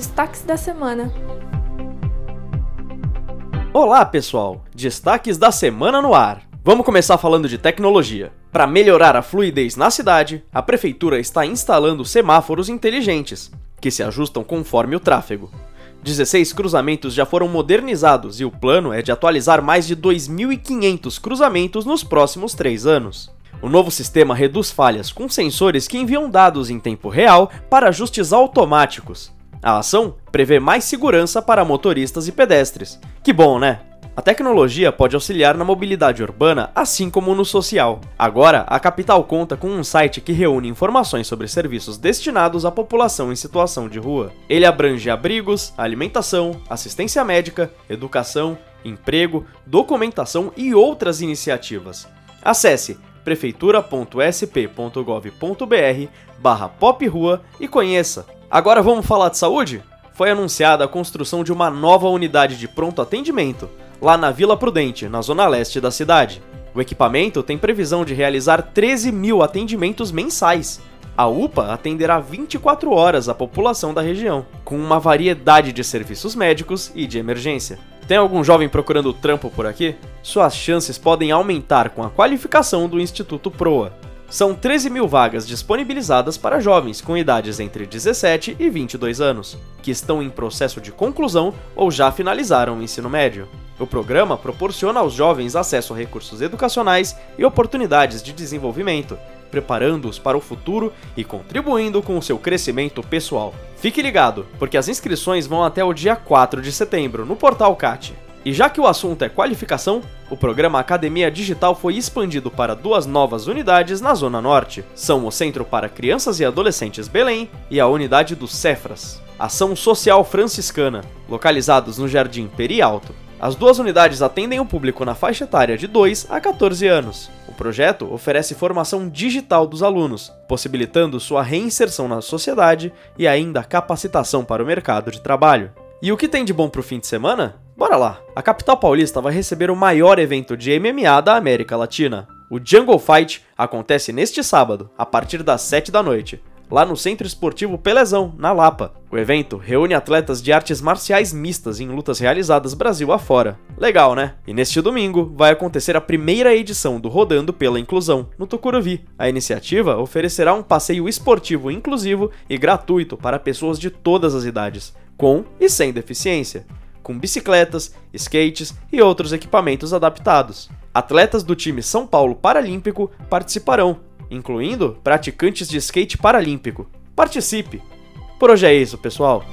Destaques da semana. Olá, pessoal! Destaques da semana no ar. Vamos começar falando de tecnologia. Para melhorar a fluidez na cidade, a prefeitura está instalando semáforos inteligentes, que se ajustam conforme o tráfego. 16 cruzamentos já foram modernizados e o plano é de atualizar mais de 2.500 cruzamentos nos próximos três anos. O novo sistema reduz falhas com sensores que enviam dados em tempo real para ajustes automáticos. A ação prevê mais segurança para motoristas e pedestres. Que bom, né? A tecnologia pode auxiliar na mobilidade urbana, assim como no social. Agora, a capital conta com um site que reúne informações sobre serviços destinados à população em situação de rua. Ele abrange abrigos, alimentação, assistência médica, educação, emprego, documentação e outras iniciativas. Acesse prefeitura.sp.gov.br barra poprua e conheça. Agora vamos falar de saúde? Foi anunciada a construção de uma nova unidade de pronto atendimento, lá na Vila Prudente, na zona leste da cidade. O equipamento tem previsão de realizar 13 mil atendimentos mensais. A UPA atenderá 24 horas a população da região, com uma variedade de serviços médicos e de emergência. Tem algum jovem procurando trampo por aqui? Suas chances podem aumentar com a qualificação do Instituto Proa. São 13 mil vagas disponibilizadas para jovens com idades entre 17 e 22 anos, que estão em processo de conclusão ou já finalizaram o ensino médio. O programa proporciona aos jovens acesso a recursos educacionais e oportunidades de desenvolvimento, preparando-os para o futuro e contribuindo com o seu crescimento pessoal. Fique ligado, porque as inscrições vão até o dia 4 de setembro no portal CAT. E já que o assunto é qualificação, o programa Academia Digital foi expandido para duas novas unidades na Zona Norte. São o Centro para Crianças e Adolescentes Belém e a unidade do Cefras, Ação Social Franciscana, localizados no Jardim Peri Alto. As duas unidades atendem o público na faixa etária de 2 a 14 anos. O projeto oferece formação digital dos alunos, possibilitando sua reinserção na sociedade e ainda capacitação para o mercado de trabalho. E o que tem de bom pro fim de semana? Bora lá! A capital paulista vai receber o maior evento de MMA da América Latina. O Jungle Fight acontece neste sábado, a partir das 7 da noite, lá no Centro Esportivo Pelezão, na Lapa. O evento reúne atletas de artes marciais mistas em lutas realizadas Brasil afora. Legal, né? E neste domingo vai acontecer a primeira edição do Rodando pela Inclusão, no Tucuruvi. A iniciativa oferecerá um passeio esportivo inclusivo e gratuito para pessoas de todas as idades, com e sem deficiência com bicicletas, skates e outros equipamentos adaptados. Atletas do time São Paulo Paralímpico participarão, incluindo praticantes de skate paralímpico. Participe! Por hoje é isso, pessoal.